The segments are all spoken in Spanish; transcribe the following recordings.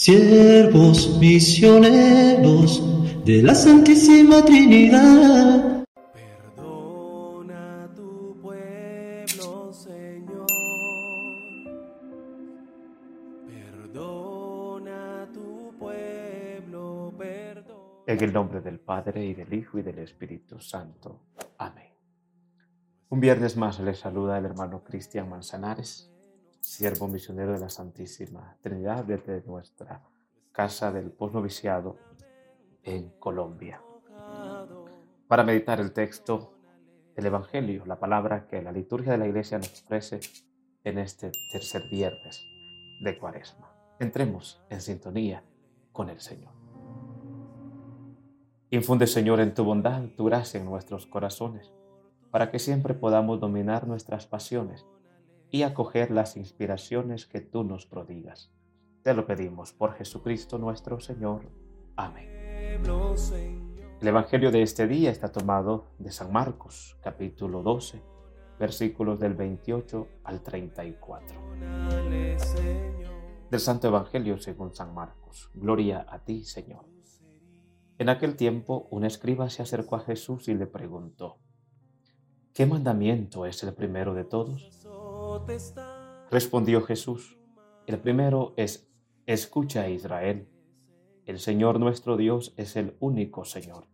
siervos misioneros de la Santísima Trinidad. Perdona a tu pueblo, Señor. Perdona a tu pueblo, perdona. En el nombre del Padre y del Hijo y del Espíritu Santo. Amén. Un viernes más les saluda el hermano Cristian Manzanares siervo misionero de la Santísima Trinidad desde nuestra casa del posnoviciado en Colombia. Para meditar el texto del Evangelio, la palabra que la liturgia de la Iglesia nos ofrece en este tercer viernes de Cuaresma. Entremos en sintonía con el Señor. Infunde, Señor, en tu bondad, tu gracia en nuestros corazones, para que siempre podamos dominar nuestras pasiones y acoger las inspiraciones que tú nos prodigas. Te lo pedimos por Jesucristo nuestro Señor. Amén. El Evangelio de este día está tomado de San Marcos, capítulo 12, versículos del 28 al 34. Del Santo Evangelio según San Marcos. Gloria a ti, Señor. En aquel tiempo un escriba se acercó a Jesús y le preguntó, ¿qué mandamiento es el primero de todos? Respondió Jesús, el primero es, escucha Israel, el Señor nuestro Dios es el único Señor.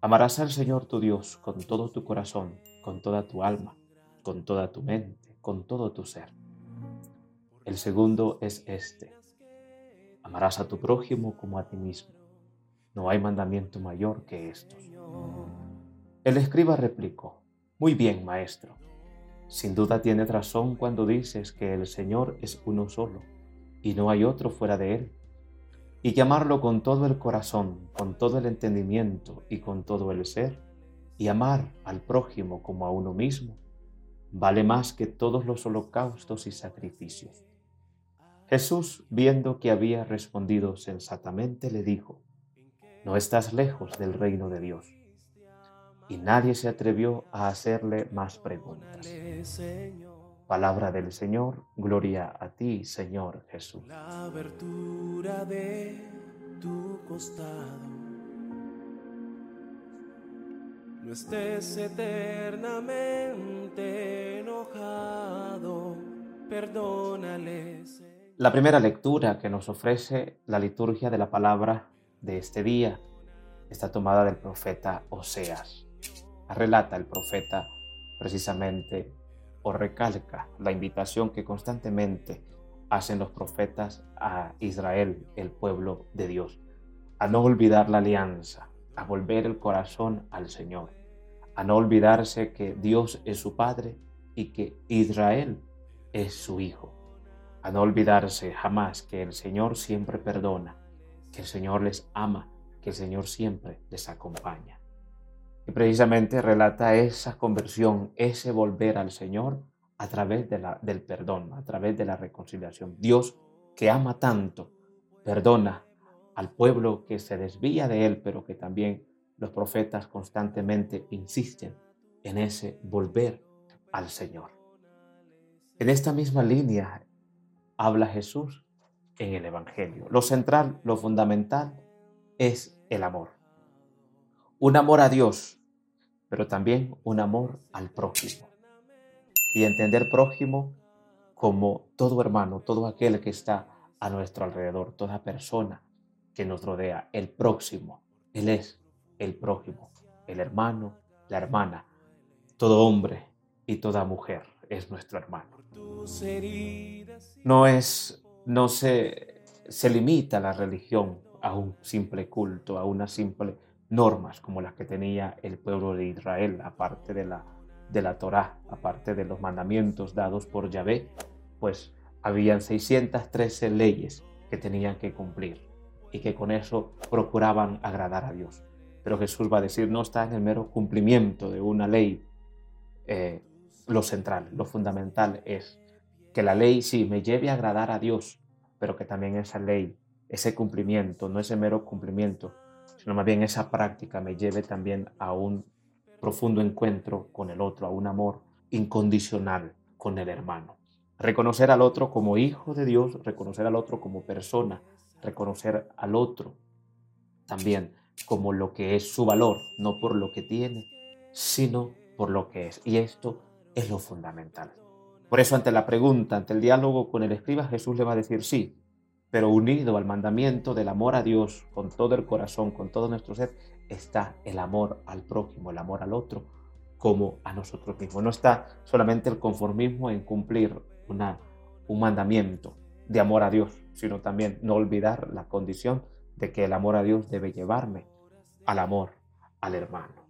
Amarás al Señor tu Dios con todo tu corazón, con toda tu alma, con toda tu mente, con todo tu ser. El segundo es este, amarás a tu prójimo como a ti mismo. No hay mandamiento mayor que estos. El escriba replicó, muy bien, maestro. Sin duda tienes razón cuando dices que el Señor es uno solo y no hay otro fuera de Él. Y llamarlo con todo el corazón, con todo el entendimiento y con todo el ser, y amar al prójimo como a uno mismo, vale más que todos los holocaustos y sacrificios. Jesús, viendo que había respondido sensatamente, le dijo, No estás lejos del reino de Dios y nadie se atrevió a hacerle más preguntas. Palabra del Señor, gloria a ti, Señor Jesús. La abertura de tu costado. No estés eternamente enojado, perdónale. La primera lectura que nos ofrece la liturgia de la palabra de este día está tomada del profeta Oseas relata el profeta precisamente o recalca la invitación que constantemente hacen los profetas a Israel, el pueblo de Dios, a no olvidar la alianza, a volver el corazón al Señor, a no olvidarse que Dios es su Padre y que Israel es su Hijo, a no olvidarse jamás que el Señor siempre perdona, que el Señor les ama, que el Señor siempre les acompaña. Y precisamente relata esa conversión, ese volver al Señor a través del perdón, a través de la reconciliación. Dios que ama tanto, perdona al pueblo que se desvía de él, pero que también los profetas constantemente insisten en ese volver al Señor. En esta misma línea habla Jesús en el Evangelio. Lo central, lo fundamental es el amor. Un amor a Dios pero también un amor al prójimo. Y entender prójimo como todo hermano, todo aquel que está a nuestro alrededor, toda persona que nos rodea, el próximo. Él es el prójimo, el hermano, la hermana, todo hombre y toda mujer es nuestro hermano. No es, no se, se limita la religión a un simple culto, a una simple normas como las que tenía el pueblo de Israel, aparte de la, de la Torá, aparte de los mandamientos dados por Yahvé, pues habían 613 leyes que tenían que cumplir y que con eso procuraban agradar a Dios. Pero Jesús va a decir, no está en el mero cumplimiento de una ley. Eh, lo central, lo fundamental es que la ley sí me lleve a agradar a Dios, pero que también esa ley, ese cumplimiento, no ese mero cumplimiento, sino más bien esa práctica me lleve también a un profundo encuentro con el otro, a un amor incondicional con el hermano. Reconocer al otro como hijo de Dios, reconocer al otro como persona reconocer al otro también como lo que es su valor, no por lo que tiene, sino por lo que es. Y esto es lo fundamental. Por eso ante la pregunta, ante el diálogo con el escriba, Jesús le va a decir sí, pero unido al mandamiento del amor a Dios con todo el corazón, con todo nuestro ser, está el amor al prójimo, el amor al otro, como a nosotros mismos. No está solamente el conformismo en cumplir una, un mandamiento de amor a Dios, sino también no olvidar la condición de que el amor a Dios debe llevarme al amor al hermano.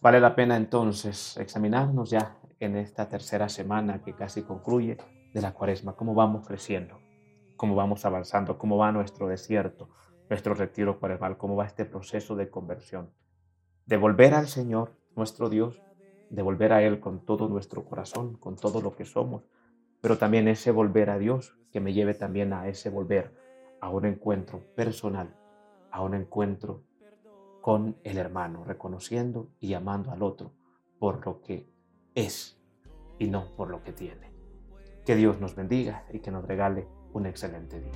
Vale la pena entonces examinarnos ya en esta tercera semana que casi concluye de la cuaresma, cómo vamos creciendo, cómo vamos avanzando, cómo va nuestro desierto, nuestro retiro cuaresmal, cómo va este proceso de conversión, de volver al Señor, nuestro Dios, de volver a Él con todo nuestro corazón, con todo lo que somos, pero también ese volver a Dios que me lleve también a ese volver a un encuentro personal, a un encuentro con el hermano, reconociendo y amando al otro por lo que es y no por lo que tiene. Que Dios nos bendiga y que nos regale un excelente día.